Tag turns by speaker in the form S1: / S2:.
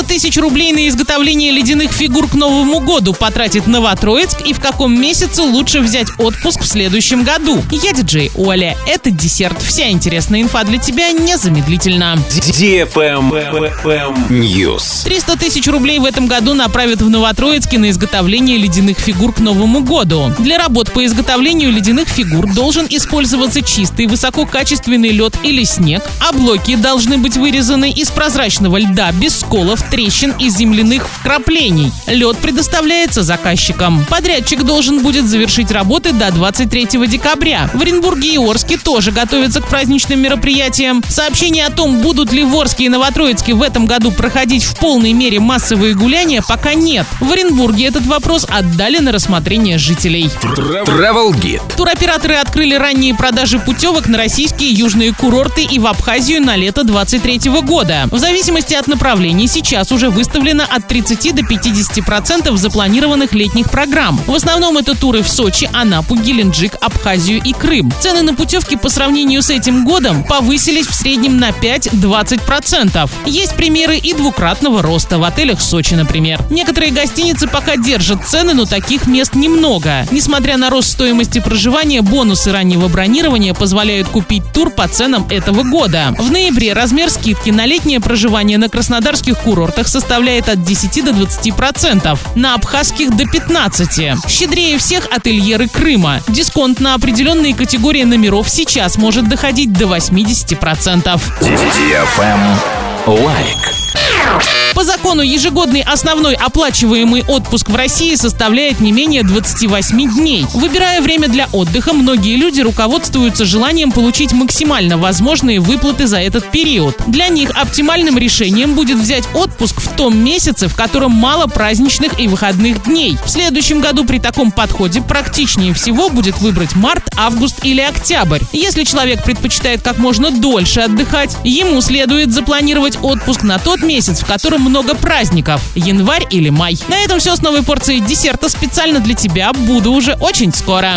S1: 300 тысяч рублей на изготовление ледяных фигур к Новому году потратит Новотроицк и в каком месяце лучше взять отпуск в следующем году. Я диджей Оля. Это десерт. Вся интересная инфа для тебя незамедлительно.
S2: News.
S1: 300 тысяч рублей в этом году направят в Новотроицке на изготовление ледяных фигур к Новому году. Для работ по изготовлению ледяных фигур должен использоваться чистый высококачественный лед или снег, а блоки должны быть вырезаны из прозрачного льда без сколов, трещин и земляных вкраплений. Лед предоставляется заказчикам. Подрядчик должен будет завершить работы до 23 декабря. В Оренбурге и Орске тоже готовятся к праздничным мероприятиям. Сообщение о том, будут ли в Орске и Новотроицке в этом году проходить в полной мере массовые гуляния, пока нет. В Оренбурге этот вопрос отдали на рассмотрение жителей.
S2: Travel Guide.
S1: Туроператоры открыли ранние продажи путевок на российские южные курорты и в Абхазию на лето 23 года. В зависимости от направлений сейчас уже выставлено от 30 до 50 процентов запланированных летних программ. В основном это туры в Сочи, Анапу, Геленджик, Абхазию и Крым. Цены на путевки по сравнению с этим годом повысились в среднем на 5-20 процентов. Есть примеры и двукратного роста в отелях Сочи, например. Некоторые гостиницы пока держат цены, но таких мест немного. Несмотря на рост стоимости проживания, бонусы раннего бронирования позволяют купить тур по ценам этого года. В ноябре размер скидки на летнее проживание на краснодарских курортах составляет от 10 до 20 процентов, на абхазских до 15. Щедрее всех ательеры Крыма. Дисконт на определенные категории номеров сейчас может доходить до 80 процентов.
S2: Лайк.
S1: По закону ежегодный основной оплачиваемый отпуск в России составляет не менее 28 дней. Выбирая время для отдыха, многие люди руководствуются желанием получить максимально возможные выплаты за этот период. Для них оптимальным решением будет взять отпуск в том месяце, в котором мало праздничных и выходных дней. В следующем году при таком подходе практичнее всего будет выбрать март, август или октябрь. Если человек предпочитает как можно дольше отдыхать, ему следует запланировать отпуск на тот месяц, в котором много праздников – январь или май. На этом все с новой порцией десерта специально для тебя. Буду уже очень скоро.